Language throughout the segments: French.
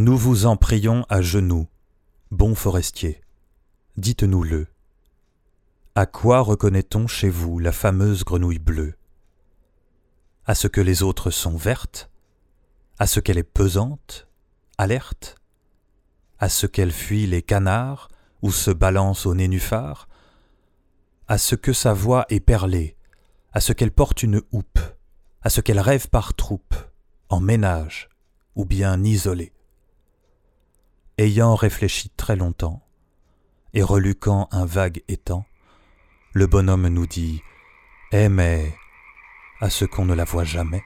Nous vous en prions à genoux, bon forestier, dites-nous-le. À quoi reconnaît-on chez vous la fameuse grenouille bleue? À ce que les autres sont vertes? À ce qu'elle est pesante? Alerte? À ce qu'elle fuit les canards ou se balance au nénuphar? À ce que sa voix est perlée? À ce qu'elle porte une houppe? À ce qu'elle rêve par troupes, en ménage ou bien isolée? Ayant réfléchi très longtemps, et reluquant un vague étang, le bonhomme nous dit Eh mais, à ce qu'on ne la voit jamais.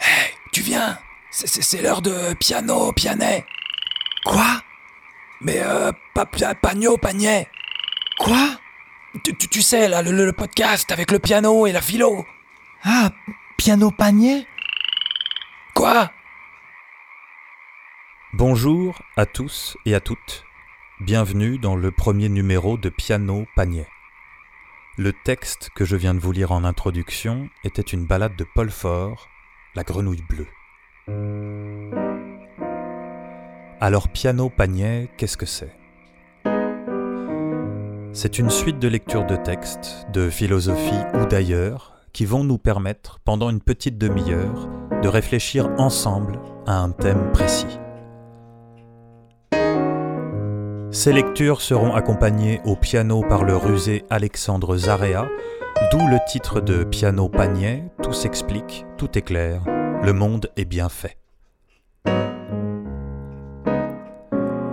Hé, tu viens! C'est l'heure de piano, pianet. Quoi? Mais euh, pas pagno, panier. Quoi? Tu, tu, sais, là, le, le podcast avec le piano et la philo. Ah, piano panier? Quoi? Bonjour à tous et à toutes. Bienvenue dans le premier numéro de Piano Panier. Le texte que je viens de vous lire en introduction était une ballade de Paul Fort, La grenouille bleue. Alors Piano Panier, qu'est-ce que c'est? C'est une suite de lectures de textes, de philosophie ou d'ailleurs, qui vont nous permettre, pendant une petite demi-heure, de réfléchir ensemble à un thème précis. Ces lectures seront accompagnées au piano par le rusé Alexandre Zarea, d'où le titre de Piano Panier, Tout s'explique, tout est clair, le monde est bien fait.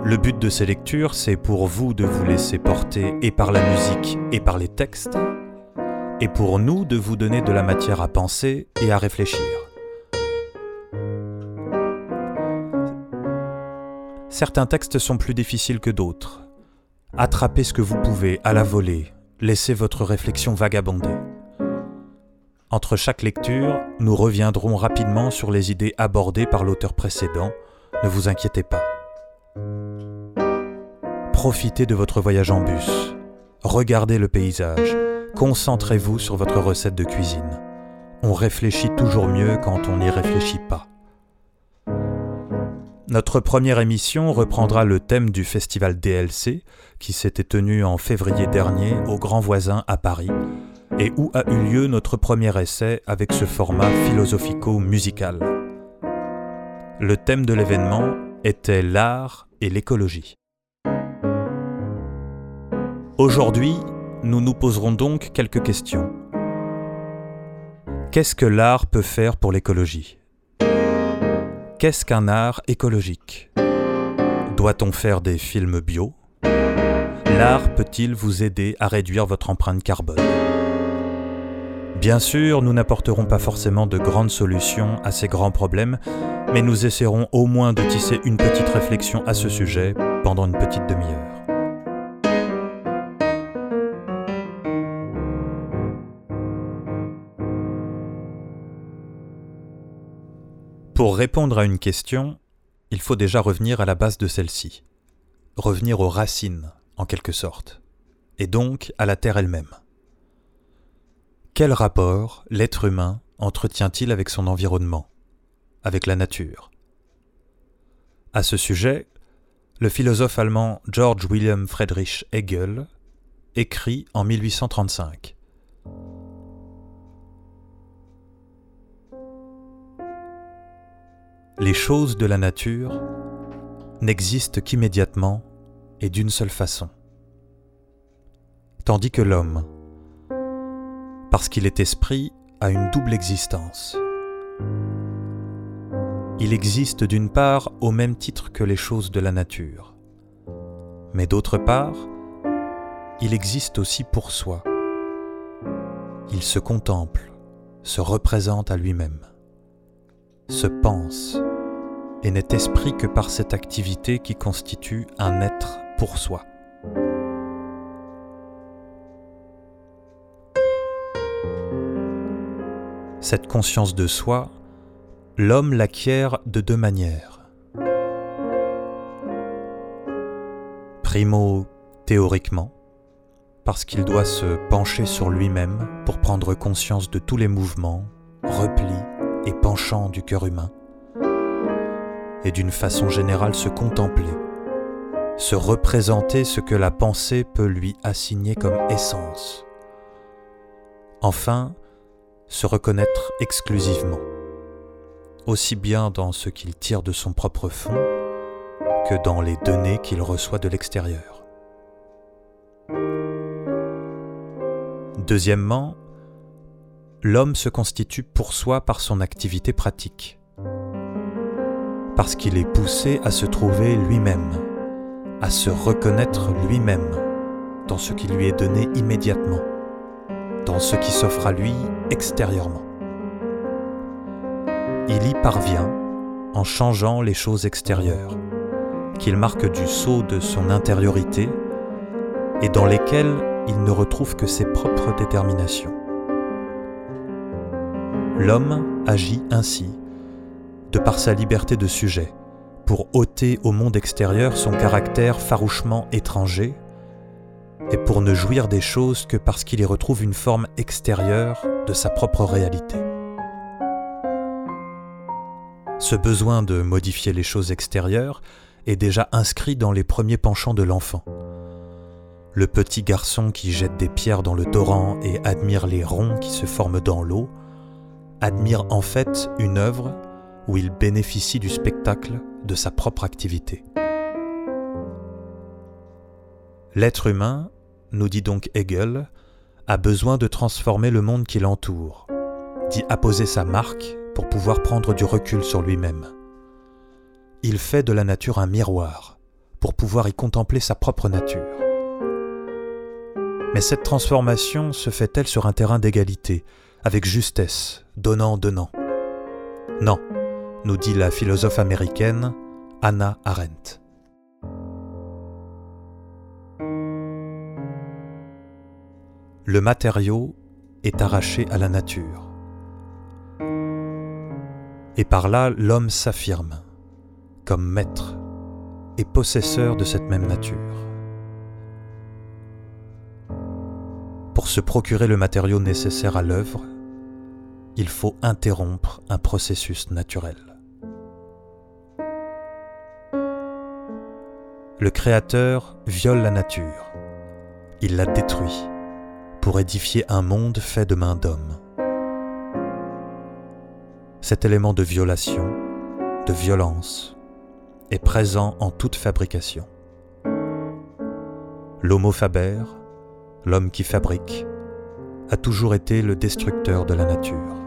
Le but de ces lectures, c'est pour vous de vous laisser porter et par la musique et par les textes, et pour nous de vous donner de la matière à penser et à réfléchir. Certains textes sont plus difficiles que d'autres. Attrapez ce que vous pouvez à la volée, laissez votre réflexion vagabonder. Entre chaque lecture, nous reviendrons rapidement sur les idées abordées par l'auteur précédent, ne vous inquiétez pas. Profitez de votre voyage en bus, regardez le paysage, concentrez-vous sur votre recette de cuisine. On réfléchit toujours mieux quand on n'y réfléchit pas. Notre première émission reprendra le thème du festival DLC qui s'était tenu en février dernier au Grand Voisin à Paris et où a eu lieu notre premier essai avec ce format philosophico-musical. Le thème de l'événement était l'art et l'écologie. Aujourd'hui, nous nous poserons donc quelques questions. Qu'est-ce que l'art peut faire pour l'écologie? Qu'est-ce qu'un art écologique? Doit-on faire des films bio? L'art peut-il vous aider à réduire votre empreinte carbone? Bien sûr, nous n'apporterons pas forcément de grandes solutions à ces grands problèmes, mais nous essaierons au moins de tisser une petite réflexion à ce sujet pendant une petite demi-heure. Pour répondre à une question, il faut déjà revenir à la base de celle-ci, revenir aux racines, en quelque sorte, et donc à la Terre elle-même. Quel rapport l'être humain entretient-il avec son environnement, avec la nature? À ce sujet, le philosophe allemand George William Friedrich Hegel écrit en 1835 les choses de la nature n'existent qu'immédiatement et d'une seule façon. Tandis que l'homme, parce qu'il est esprit, a une double existence. Il existe d'une part au même titre que les choses de la nature, mais d'autre part, il existe aussi pour soi. Il se contemple, se représente à lui-même, se pense, et n'est esprit que par cette activité qui constitue un être pour soi. Cette conscience de soi, l'homme l'acquiert de deux manières. Primo, théoriquement, parce qu'il doit se pencher sur lui-même pour prendre conscience de tous les mouvements, replis et penchants du cœur humain et d'une façon générale se contempler, se représenter ce que la pensée peut lui assigner comme essence. Enfin, se reconnaître exclusivement, aussi bien dans ce qu'il tire de son propre fond que dans les données qu'il reçoit de l'extérieur. Deuxièmement, l'homme se constitue pour soi par son activité pratique, parce qu'il est poussé à se trouver lui-même, à se reconnaître lui-même dans ce qui lui est donné immédiatement, dans ce qui s'offre à lui extérieurement. Il y parvient en changeant les choses extérieures, qu'il marque du sceau de son intériorité et dans lesquelles il ne retrouve que ses propres déterminations. L'homme agit ainsi, de par sa liberté de sujet, pour ôter au monde extérieur son caractère farouchement étranger, et pour ne jouir des choses que parce qu'il y retrouve une forme extérieure de sa propre réalité. Ce besoin de modifier les choses extérieures est déjà inscrit dans les premiers penchants de l'enfant. Le petit garçon qui jette des pierres dans le torrent et admire les ronds qui se forment dans l'eau, admire en fait une œuvre où il bénéficie du spectacle de sa propre activité. L'être humain, nous dit donc Hegel, a besoin de transformer le monde qui l'entoure, d'y apposer sa marque pour pouvoir prendre du recul sur lui-même. Il fait de la nature un miroir pour pouvoir y contempler sa propre nature. Mais cette transformation se fait-elle sur un terrain d'égalité, avec justesse, donnant-donnant Non, nous dit la philosophe américaine Anna Arendt. Le matériau est arraché à la nature. Et par là, l'homme s'affirme comme maître et possesseur de cette même nature. Pour se procurer le matériau nécessaire à l'œuvre, il faut interrompre un processus naturel. Le Créateur viole la nature, il la détruit pour édifier un monde fait de mains d'hommes. Cet élément de violation, de violence, est présent en toute fabrication. L'homo faber, l'homme qui fabrique, a toujours été le destructeur de la nature.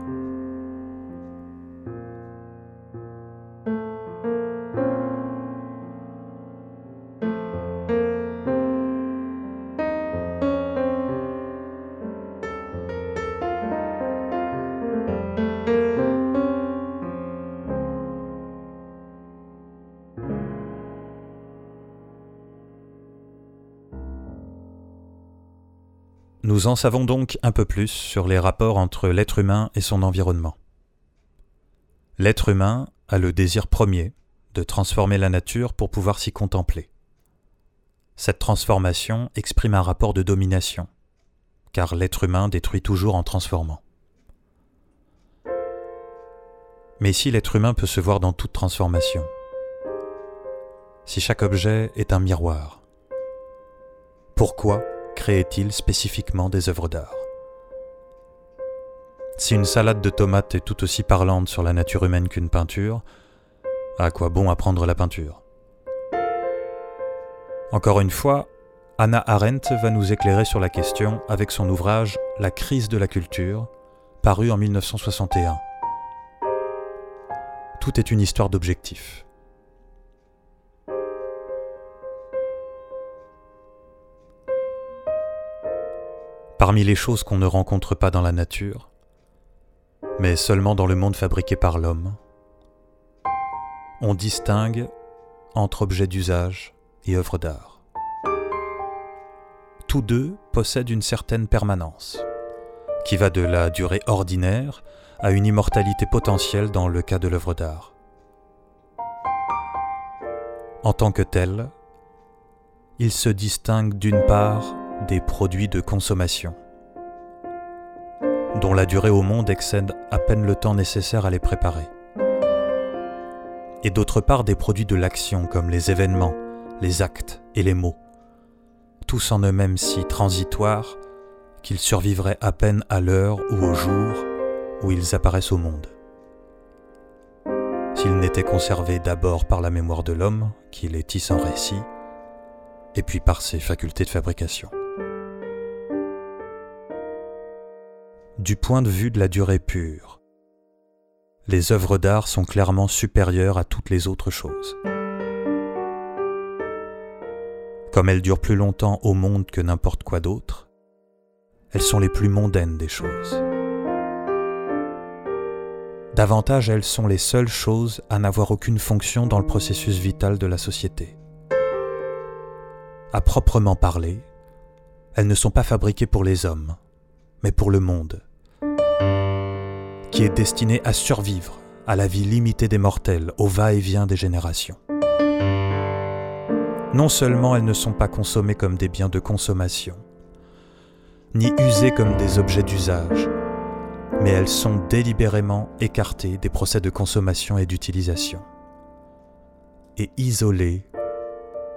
Nous en savons donc un peu plus sur les rapports entre l'être humain et son environnement. L'être humain a le désir premier de transformer la nature pour pouvoir s'y contempler. Cette transformation exprime un rapport de domination, car l'être humain détruit toujours en transformant. Mais si l'être humain peut se voir dans toute transformation, si chaque objet est un miroir, pourquoi créait-il spécifiquement des œuvres d'art? Si une salade de tomates est tout aussi parlante sur la nature humaine qu'une peinture, à quoi bon apprendre la peinture? Encore une fois, Anna Arendt va nous éclairer sur la question avec son ouvrage La crise de la culture, paru en 1961. Tout est une histoire d'objectifs. Parmi les choses qu'on ne rencontre pas dans la nature, mais seulement dans le monde fabriqué par l'homme. On distingue entre objets d'usage et œuvres d'art. Tous deux possèdent une certaine permanence, qui va de la durée ordinaire à une immortalité potentielle dans le cas de l'œuvre d'art. En tant que tel, ils se distinguent d'une part des produits de consommation, dont la durée au monde excède à peine le temps nécessaire à les préparer, et d'autre part des produits de l'action comme les événements, les actes et les mots, tous en eux-mêmes si transitoires qu'ils survivraient à peine à l'heure ou au jour où ils apparaissent au monde. S'ils n'étaient conservés d'abord par la mémoire de l'homme, qui les tisse en récit, et puis par ses facultés de fabrication. Du point de vue de la durée pure, les œuvres d'art sont clairement supérieures à toutes les autres choses. Comme elles durent plus longtemps au monde que n'importe quoi d'autre, elles sont les plus mondaines des choses. Davantage, elles sont les seules choses à n'avoir aucune fonction dans le processus vital de la société. À proprement parler, elles ne sont pas fabriquées pour les hommes, mais pour le monde, qui est destiné à survivre à la vie limitée des mortels, au va-et-vient des générations. Non seulement elles ne sont pas consommées comme des biens de consommation, ni usées comme des objets d'usage, mais elles sont délibérément écartées des procès de consommation et d'utilisation, et isolées,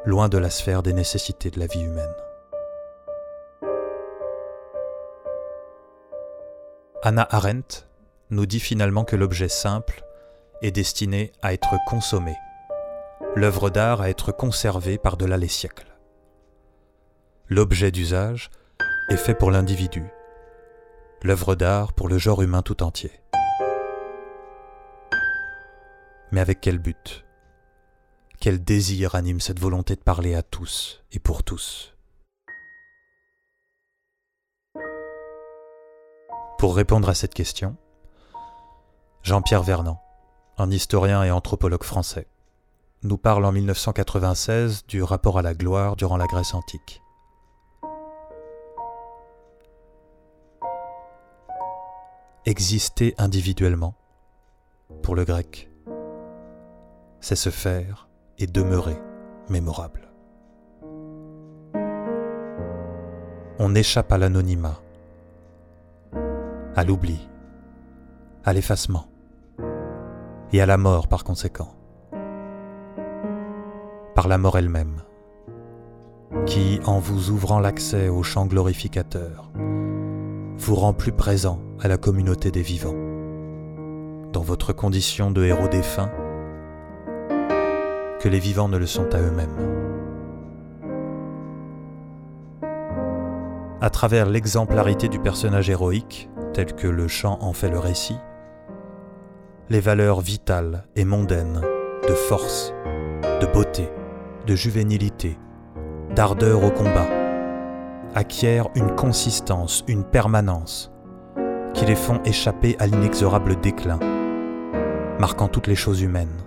loin de la sphère des nécessités de la vie humaine. Anna Arendt nous dit finalement que l'objet simple est destiné à être consommé, l'œuvre d'art à être conservée par-delà les siècles. L'objet d'usage est fait pour l'individu, l'œuvre d'art pour le genre humain tout entier. Mais avec quel but? Quel désir anime cette volonté de parler à tous et pour tous? Pour répondre à cette question, Jean-Pierre Vernant, un historien et anthropologue français, nous parle en 1996 du rapport à la gloire durant la Grèce antique. Exister individuellement, pour le grec, c'est se faire et demeurer mémorable. On échappe à l'anonymat, à l'oubli, à l'effacement et à la mort par conséquent, par la mort elle-même, qui, en vous ouvrant l'accès au champ glorificateur, vous rend plus présent à la communauté des vivants, dans votre condition de héros défunt, que les vivants ne le sont à eux-mêmes. À travers l'exemplarité du personnage héroïque, tel que le chant en fait le récit, les valeurs vitales et mondaines de force, de beauté, de juvénilité, d'ardeur au combat, acquièrent une consistance, une permanence, qui les font échapper à l'inexorable déclin, marquant toutes les choses humaines.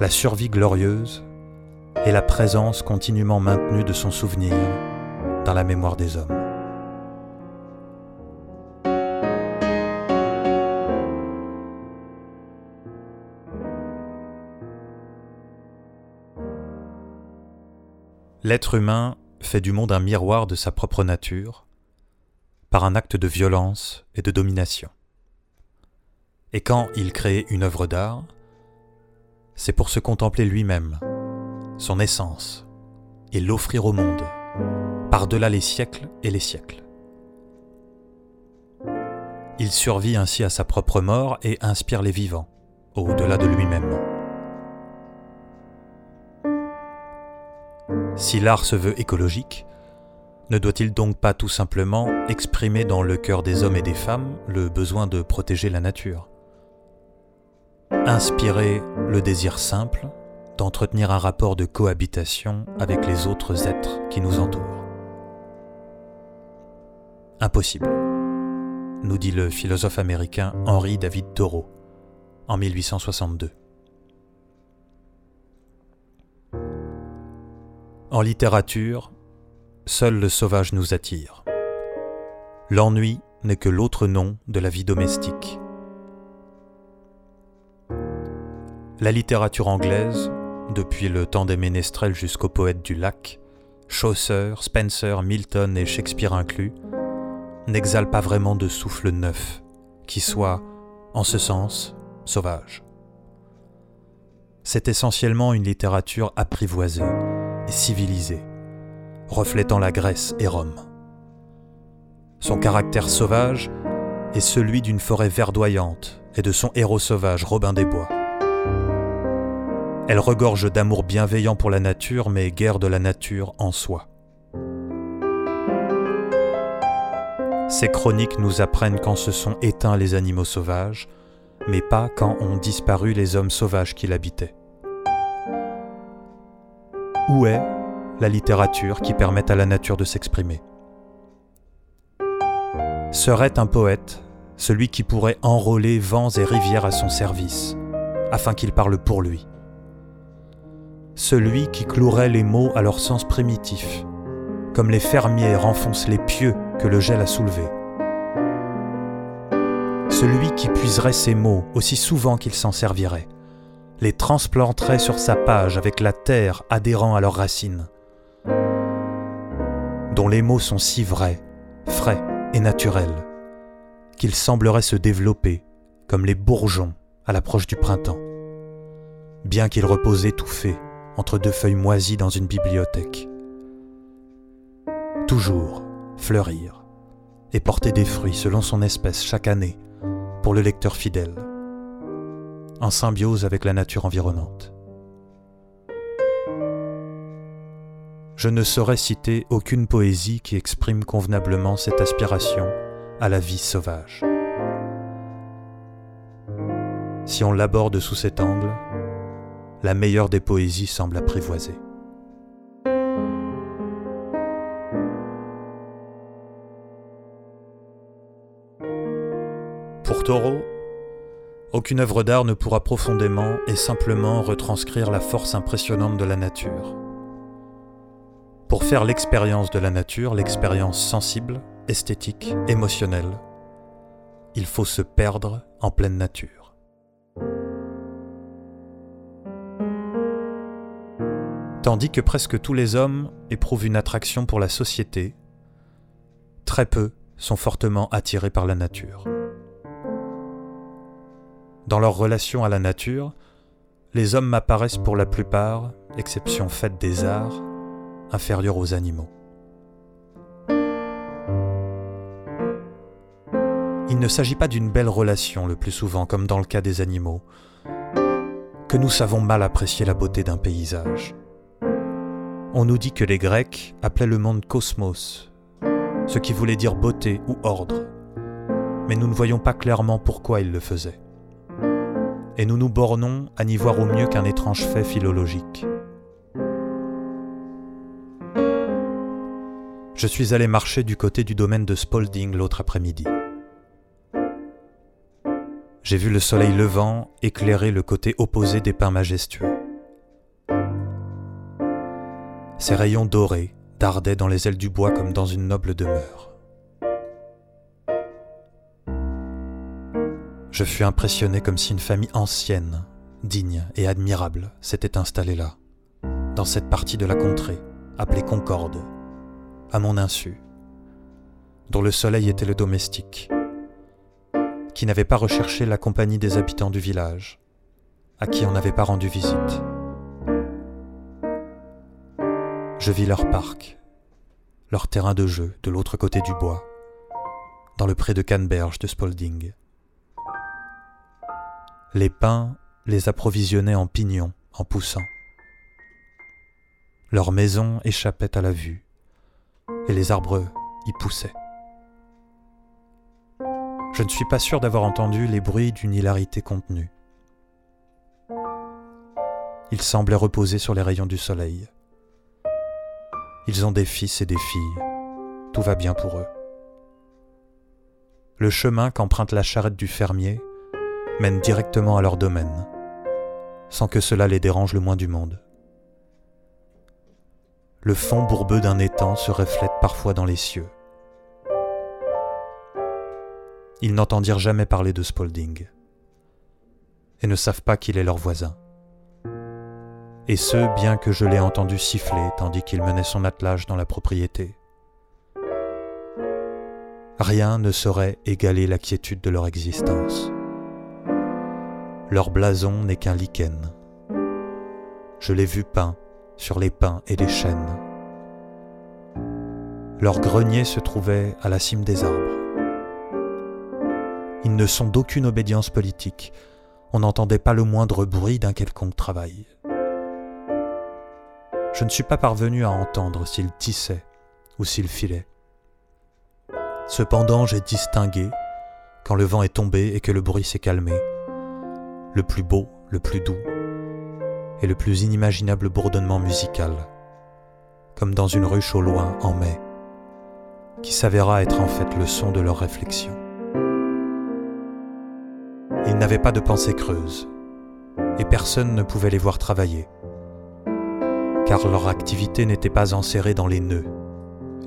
La survie glorieuse est la présence continuellement maintenue de son souvenir dans la mémoire des hommes. L'être humain fait du monde un miroir de sa propre nature par un acte de violence et de domination. Et quand il crée une œuvre d'art, c'est pour se contempler lui-même, son essence, et l'offrir au monde, par-delà les siècles et les siècles. Il survit ainsi à sa propre mort et inspire les vivants, au-delà de lui-même. Si l'art se veut écologique, ne doit-il donc pas tout simplement exprimer dans le cœur des hommes et des femmes le besoin de protéger la nature? Inspirer le désir simple d'entretenir un rapport de cohabitation avec les autres êtres qui nous entourent. Impossible, nous dit le philosophe américain Henry David Thoreau en 1862. En littérature, seul le sauvage nous attire. L'ennui n'est que l'autre nom de la vie domestique. La littérature anglaise, depuis le temps des ménestrels jusqu'aux poètes du lac, Chaucer, Spencer, Milton et Shakespeare inclus, n'exhale pas vraiment de souffle neuf, qui soit en ce sens, sauvage. C'est essentiellement une littérature apprivoisée et civilisée, reflétant la Grèce et Rome. Son caractère sauvage est celui d'une forêt verdoyante et de son héros sauvage Robin des Bois. Elle regorge d'amour bienveillant pour la nature, mais guère de la nature en soi. Ces chroniques nous apprennent quand se sont éteints les animaux sauvages, mais pas quand ont disparu les hommes sauvages qui l'habitaient. Où est la littérature qui permet à la nature de s'exprimer? Serait un poète celui qui pourrait enrôler vents et rivières à son service, afin qu'il parle pour lui? Celui qui clouerait les mots à leur sens primitif, comme les fermiers renfoncent les pieux que le gel a soulevés celui qui puiserait ses mots aussi souvent qu'il s'en servirait, les transplanterait sur sa page avec la terre adhérant à leurs racines, dont les mots sont si vrais, frais et naturels, qu'ils sembleraient se développer comme les bourgeons à l'approche du printemps, bien qu'ils reposent étouffés entre deux feuilles moisies dans une bibliothèque. Toujours fleurir et porter des fruits selon son espèce chaque année pour le lecteur fidèle, en symbiose avec la nature environnante. Je ne saurais citer aucune poésie qui exprime convenablement cette aspiration à la vie sauvage. Si on l'aborde sous cet angle, la meilleure des poésies semble apprivoisée. Taureau, aucune œuvre d'art ne pourra profondément et simplement retranscrire la force impressionnante de la nature. Pour faire l'expérience de la nature, l'expérience sensible, esthétique, émotionnelle, il faut se perdre en pleine nature. Tandis que presque tous les hommes éprouvent une attraction pour la société, très peu sont fortement attirés par la nature. Dans leur relation à la nature, les hommes m'apparaissent pour la plupart, exception faite des arts, inférieurs aux animaux. Il ne s'agit pas d'une belle relation le plus souvent, comme dans le cas des animaux, que nous savons mal apprécier la beauté d'un paysage. On nous dit que les Grecs appelaient le monde cosmos, ce qui voulait dire beauté ou ordre, mais nous ne voyons pas clairement pourquoi ils le faisaient et nous nous bornons à n'y voir au mieux qu'un étrange fait philologique. Je suis allé marcher du côté du domaine de Spalding l'autre après-midi. J'ai vu le soleil levant éclairer le côté opposé des pins majestueux. Ses rayons dorés dardaient dans les ailes du bois comme dans une noble demeure. Je fus impressionné comme si une famille ancienne, digne et admirable s'était installée là, dans cette partie de la contrée, appelée Concorde, à mon insu, dont le soleil était le domestique, qui n'avait pas recherché la compagnie des habitants du village, à qui on n'avait pas rendu visite. Je vis leur parc, leur terrain de jeu de l'autre côté du bois, dans le pré de Canneberge de Spalding. Les pins les approvisionnaient en pignons en poussant. Leurs maisons échappaient à la vue, et les arbres y poussaient. Je ne suis pas sûr d'avoir entendu les bruits d'une hilarité contenue. Ils semblaient reposer sur les rayons du soleil. Ils ont des fils et des filles. Tout va bien pour eux. Le chemin qu'emprunte la charrette du fermier mènent directement à leur domaine, sans que cela les dérange le moins du monde. Le fond bourbeux d'un étang se reflète parfois dans les cieux. Ils n'entendirent jamais parler de Spalding et ne savent pas qu'il est leur voisin. Et ce, bien que je l'ai entendu siffler tandis qu'il menait son attelage dans la propriété. Rien ne saurait égaler la quiétude de leur existence leur blason n'est qu'un lichen. Je l'ai vu peint sur les pins et les chênes. Leur grenier se trouvait à la cime des arbres. Ils ne sont d'aucune obédience politique. On n'entendait pas le moindre bruit d'un quelconque travail. Je ne suis pas parvenu à entendre s'ils tissaient ou s'ils filaient. Cependant, j'ai distingué, quand le vent est tombé et que le bruit s'est calmé, le plus beau, le plus doux, et le plus inimaginable bourdonnement musical, comme dans une ruche au loin en mai, qui s'avéra être en fait le son de leurs réflexions. Ils n'avaient pas de pensée creuse, et personne ne pouvait les voir travailler, car leur activité n'était pas enserrée dans les nœuds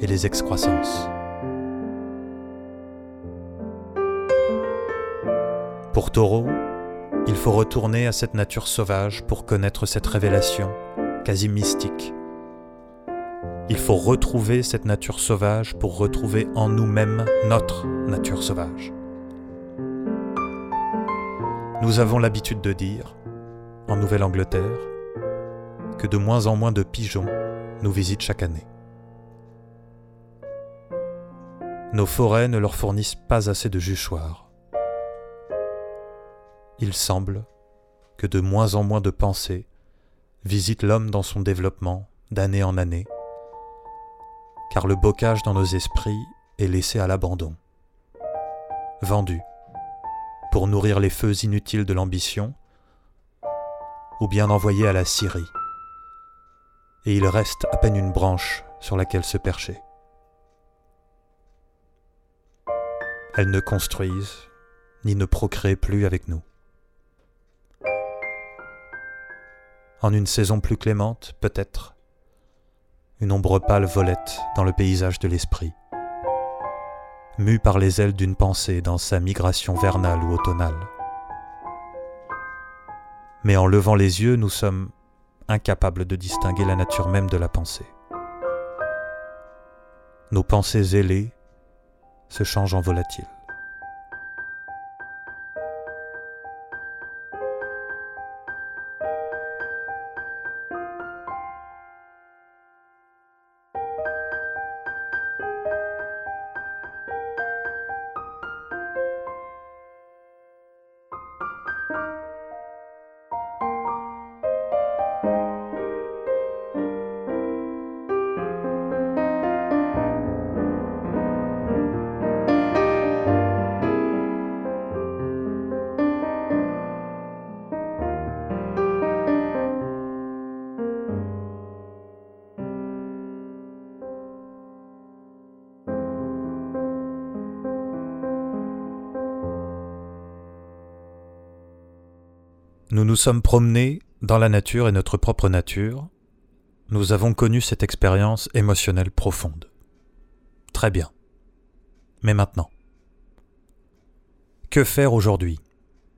et les excroissances. Pour Taureau, il faut retourner à cette nature sauvage pour connaître cette révélation quasi mystique. Il faut retrouver cette nature sauvage pour retrouver en nous-mêmes notre nature sauvage. Nous avons l'habitude de dire, en Nouvelle-Angleterre, que de moins en moins de pigeons nous visitent chaque année. Nos forêts ne leur fournissent pas assez de juchoirs il semble que de moins en moins de pensées visitent l'homme dans son développement d'année en année, car le bocage dans nos esprits est laissé à l'abandon, vendu pour nourrir les feux inutiles de l'ambition, ou bien envoyé à la Syrie, et il reste à peine une branche sur laquelle se percher. Elles ne construisent ni ne procréent plus avec nous. En une saison plus clémente, peut-être, une ombre pâle volette dans le paysage de l'esprit, mue par les ailes d'une pensée dans sa migration vernale ou automnale. Mais en levant les yeux, nous sommes incapables de distinguer la nature même de la pensée. Nos pensées ailées se changent en volatiles. Nous sommes promenés dans la nature et notre propre nature. Nous avons connu cette expérience émotionnelle profonde. Très bien. Mais maintenant Que faire aujourd'hui?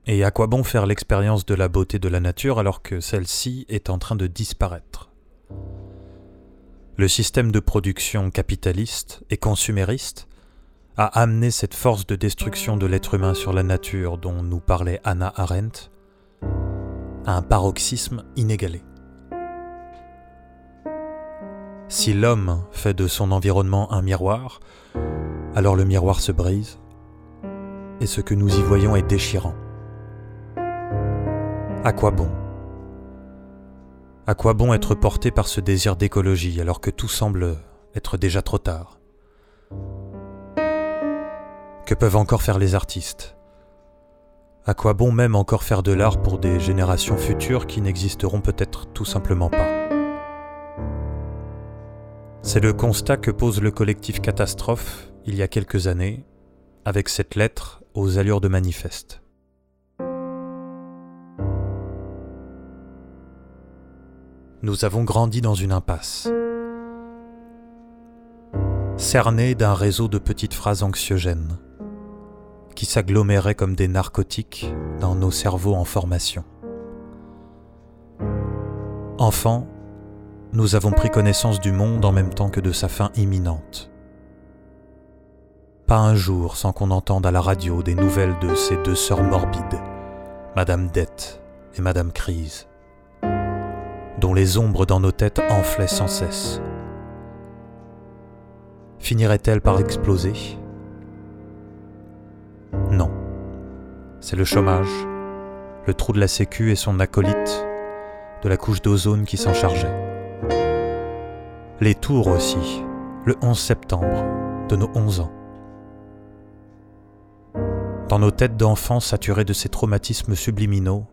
Et à quoi bon faire l'expérience de la beauté de la nature alors que celle-ci est en train de disparaître? Le système de production capitaliste et consumériste a amené cette force de destruction de l'être humain sur la nature dont nous parlait Anna Arendt un paroxysme inégalé. Si l'homme fait de son environnement un miroir, alors le miroir se brise, et ce que nous y voyons est déchirant. À quoi bon? À quoi bon être porté par ce désir d'écologie alors que tout semble être déjà trop tard? Que peuvent encore faire les artistes? À quoi bon même encore faire de l'art pour des générations futures qui n'existeront peut-être tout simplement pas? C'est le constat que pose le collectif Catastrophe il y a quelques années, avec cette lettre aux allures de manifeste. Nous avons grandi dans une impasse, cernés d'un réseau de petites phrases anxiogènes qui s'aggloméraient comme des narcotiques dans nos cerveaux en formation. Enfant, nous avons pris connaissance du monde en même temps que de sa fin imminente. Pas un jour sans qu'on entende à la radio des nouvelles de ces deux sœurs morbides, Madame Dette et Madame Crise, dont les ombres dans nos têtes enflaient sans cesse. Finirait-elle par exploser? C'est le chômage, le trou de la sécu et son acolyte de la couche d'ozone qui s'en chargeait. Les tours aussi, le 11 septembre de nos 11 ans. Dans nos têtes d'enfants saturées de ces traumatismes subliminaux,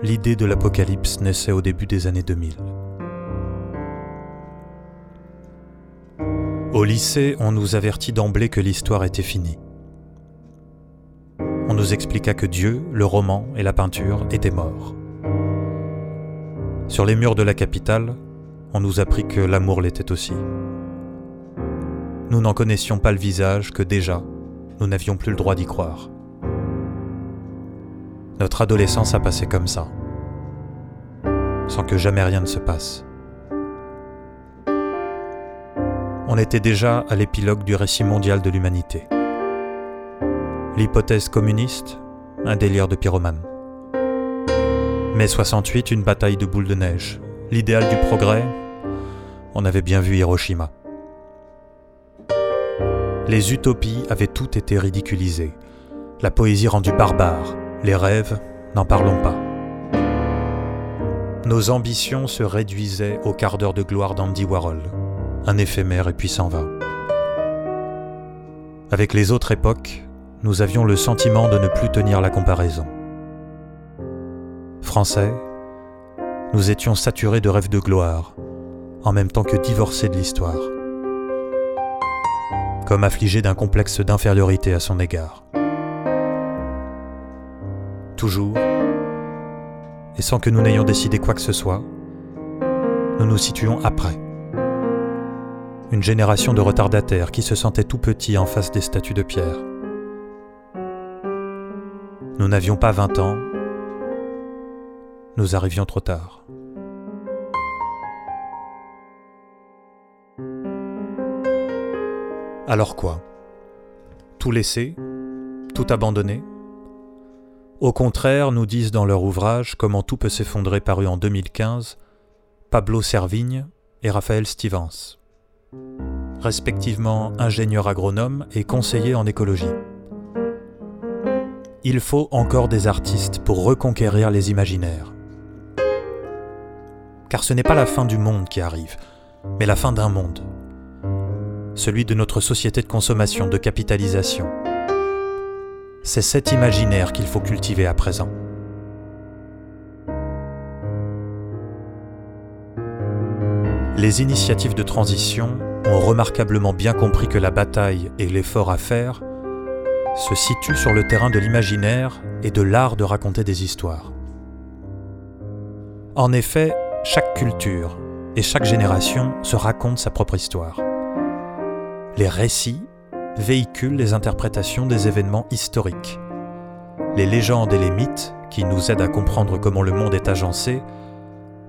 l'idée de l'apocalypse naissait au début des années 2000. Au lycée, on nous avertit d'emblée que l'histoire était finie. On nous expliqua que Dieu, le roman et la peinture étaient morts. Sur les murs de la capitale, on nous apprit que l'amour l'était aussi. Nous n'en connaissions pas le visage que déjà, nous n'avions plus le droit d'y croire. Notre adolescence a passé comme ça, sans que jamais rien ne se passe. On était déjà à l'épilogue du récit mondial de l'humanité. L'hypothèse communiste, un délire de pyromane. Mai 68, une bataille de boules de neige. L'idéal du progrès, on avait bien vu Hiroshima. Les utopies avaient toutes été ridiculisées. La poésie rendue barbare, les rêves, n'en parlons pas. Nos ambitions se réduisaient au quart d'heure de gloire d'Andy Warhol, un éphémère et puis s'en va. Avec les autres époques, nous avions le sentiment de ne plus tenir la comparaison. Français, nous étions saturés de rêves de gloire, en même temps que divorcés de l'histoire comme affligé d'un complexe d'infériorité à son égard. Toujours, et sans que nous n'ayons décidé quoi que ce soit, nous nous situons après. Une génération de retardataires qui se sentaient tout petits en face des statues de pierre. Nous n'avions pas 20 ans, nous arrivions trop tard. Alors quoi? Tout laisser Tout abandonner Au contraire, nous disent dans leur ouvrage Comment tout peut s'effondrer paru en 2015 Pablo Servigne et Raphaël Stevens, respectivement ingénieur agronome et conseiller en écologie. Il faut encore des artistes pour reconquérir les imaginaires. Car ce n'est pas la fin du monde qui arrive, mais la fin d'un monde celui de notre société de consommation, de capitalisation. C'est cet imaginaire qu'il faut cultiver à présent. Les initiatives de transition ont remarquablement bien compris que la bataille et l'effort à faire se situent sur le terrain de l'imaginaire et de l'art de raconter des histoires. En effet, chaque culture et chaque génération se raconte sa propre histoire. Les récits véhiculent les interprétations des événements historiques. Les légendes et les mythes qui nous aident à comprendre comment le monde est agencé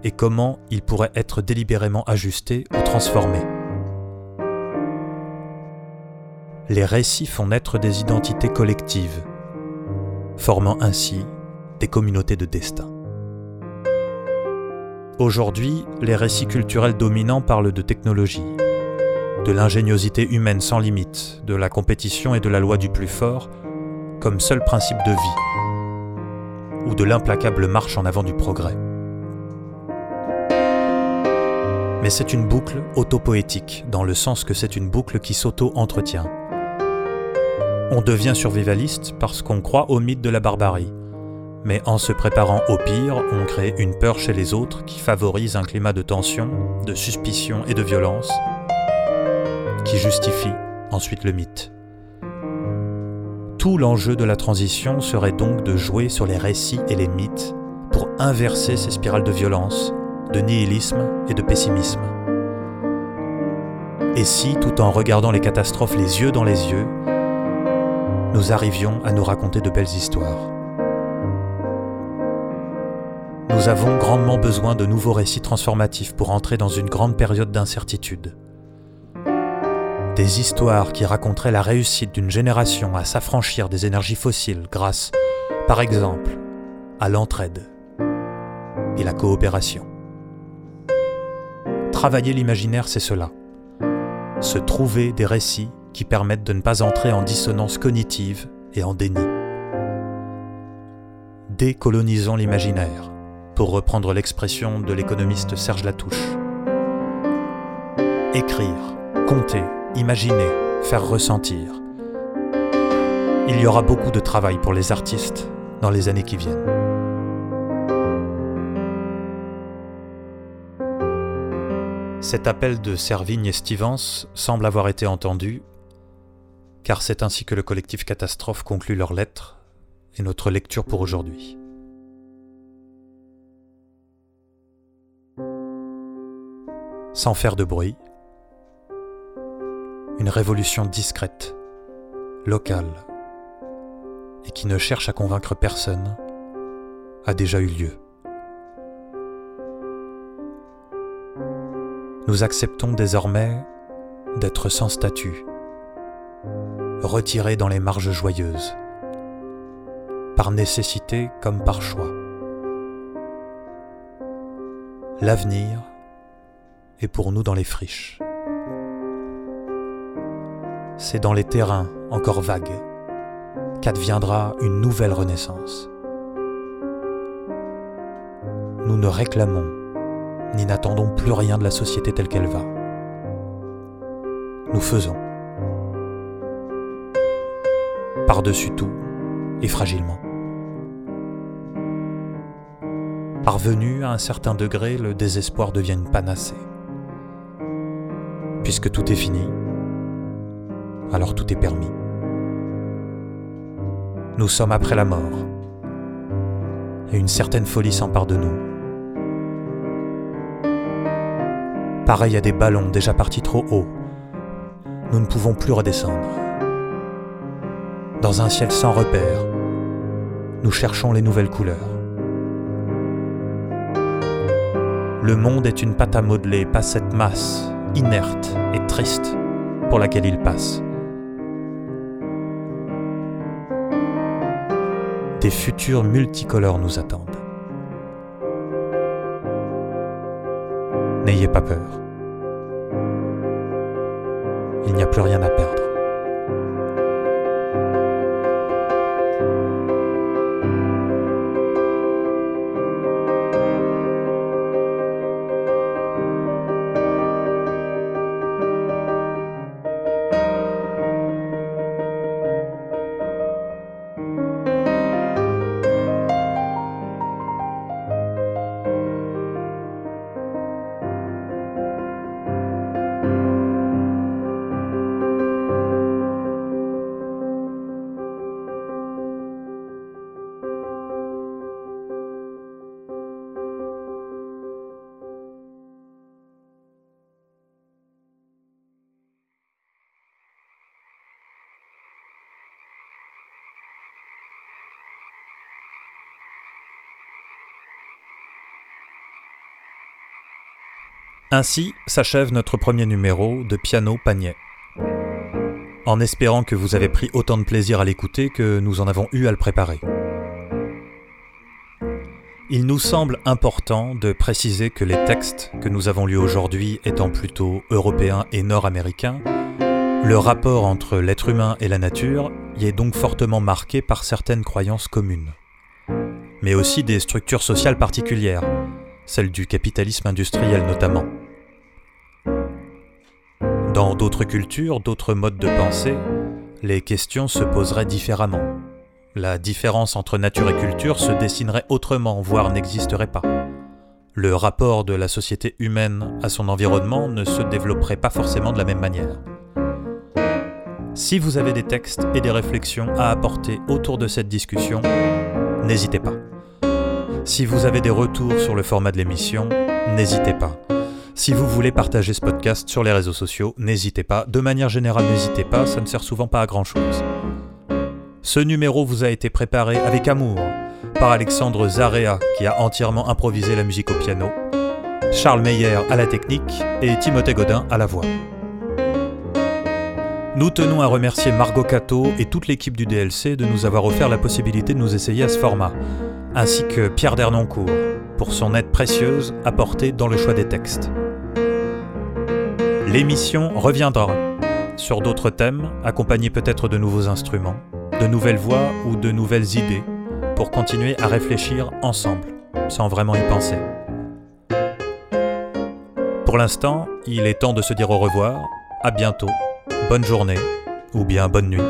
et comment il pourrait être délibérément ajusté ou transformé. Les récits font naître des identités collectives, formant ainsi des communautés de destin. Aujourd'hui, les récits culturels dominants parlent de technologie, de l'ingéniosité humaine sans limite, de la compétition et de la loi du plus fort comme seul principe de vie, ou de l'implacable marche en avant du progrès. Mais c'est une boucle autopoétique, dans le sens que c'est une boucle qui s'auto-entretient. On devient survivaliste parce qu'on croit au mythe de la barbarie, mais en se préparant au pire, on crée une peur chez les autres qui favorise un climat de tension, de suspicion et de violence, qui justifie ensuite le mythe. Tout l'enjeu de la transition serait donc de jouer sur les récits et les mythes pour inverser ces spirales de violence, de nihilisme et de pessimisme. Et si, tout en regardant les catastrophes les yeux dans les yeux, nous arrivions à nous raconter de belles histoires Nous avons grandement besoin de nouveaux récits transformatifs pour entrer dans une grande période d'incertitude. Des histoires qui raconteraient la réussite d'une génération à s'affranchir des énergies fossiles grâce, Par exemple, à l'entraide et la coopération. Travailler l'imaginaire, c'est cela. Se trouver des récits qui permettent de ne pas entrer en dissonance cognitive et en déni. Décolonisons l'imaginaire, pour reprendre l'expression de l'économiste Serge Latouche. Écrire, compter, imaginer, faire ressentir. Il y aura beaucoup de travail pour les artistes dans les années qui viennent. Cet appel de Servigne et Stevens semble avoir été entendu, car c'est ainsi que le collectif Catastrophe conclut leur lettre et notre lecture pour aujourd'hui. Sans faire de bruit, une révolution discrète, locale, et qui ne cherche à convaincre personne, a déjà eu lieu. Nous acceptons désormais d'être sans statut, retirés dans les marges joyeuses, par nécessité comme par choix. L'avenir est pour nous dans les friches. C'est dans les terrains encore vagues qu'adviendra une nouvelle renaissance. Nous ne réclamons ni n'attendons plus rien de la société telle qu'elle va. Nous faisons. Par-dessus tout et fragilement. Parvenu à un certain degré, le désespoir devient une panacée. Puisque tout est fini, alors tout est permis. Nous sommes après la mort, et une certaine folie s'empare de nous. Pareil à des ballons déjà partis trop haut, nous ne pouvons plus redescendre. Dans un ciel sans repère, nous cherchons les nouvelles couleurs. Le monde est une pâte à modeler, pas cette masse inerte et triste pour laquelle il passe. Des futurs multicolores nous attendent. N'ayez pas peur. Il n'y a plus rien à perdre. Ainsi s'achève notre premier numéro de Piano Panier. En espérant que vous avez pris autant de plaisir à l'écouter que nous en avons eu à le préparer. Il nous semble important de préciser que les textes que nous avons lus aujourd'hui étant plutôt européens et nord-américains, le rapport entre l'être humain et la nature y est donc fortement marqué par certaines croyances communes, mais aussi des structures sociales particulières, celles du capitalisme industriel notamment. Dans d'autres cultures, d'autres modes de pensée, les questions se poseraient différemment. La différence entre nature et culture se dessinerait autrement, voire n'existerait pas. Le rapport de la société humaine à son environnement ne se développerait pas forcément de la même manière. Si vous avez des textes et des réflexions à apporter autour de cette discussion, n'hésitez pas. Si vous avez des retours sur le format de l'émission, n'hésitez pas. Si vous voulez partager ce podcast sur les réseaux sociaux, n'hésitez pas. De manière générale, n'hésitez pas, ça ne sert souvent pas à grand chose. Ce numéro vous a été préparé avec amour par Alexandre Zarea qui a entièrement improvisé la musique au piano, Charles Meyer à la technique et Timothée Godin à la voix. Nous tenons à remercier Margot Cato et toute l'équipe du DLC de nous avoir offert la possibilité de nous essayer à ce format, ainsi que Pierre Dernoncourt pour son aide précieuse apportée dans le choix des textes. L'émission reviendra sur d'autres thèmes, accompagnés peut-être de nouveaux instruments, de nouvelles voix ou de nouvelles idées, pour continuer à réfléchir ensemble, sans vraiment y penser. Pour l'instant, il est temps de se dire au revoir, à bientôt, bonne journée, ou bien bonne nuit.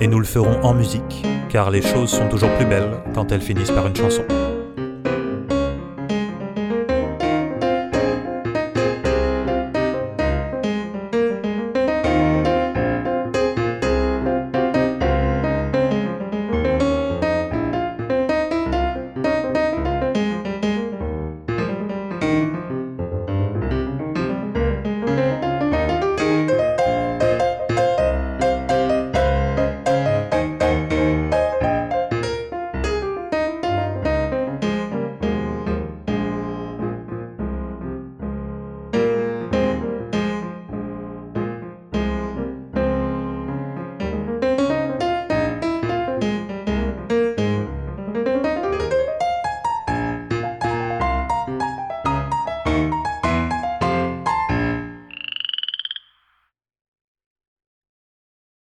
Et nous le ferons en musique, car les choses sont toujours plus belles quand elles finissent par une chanson.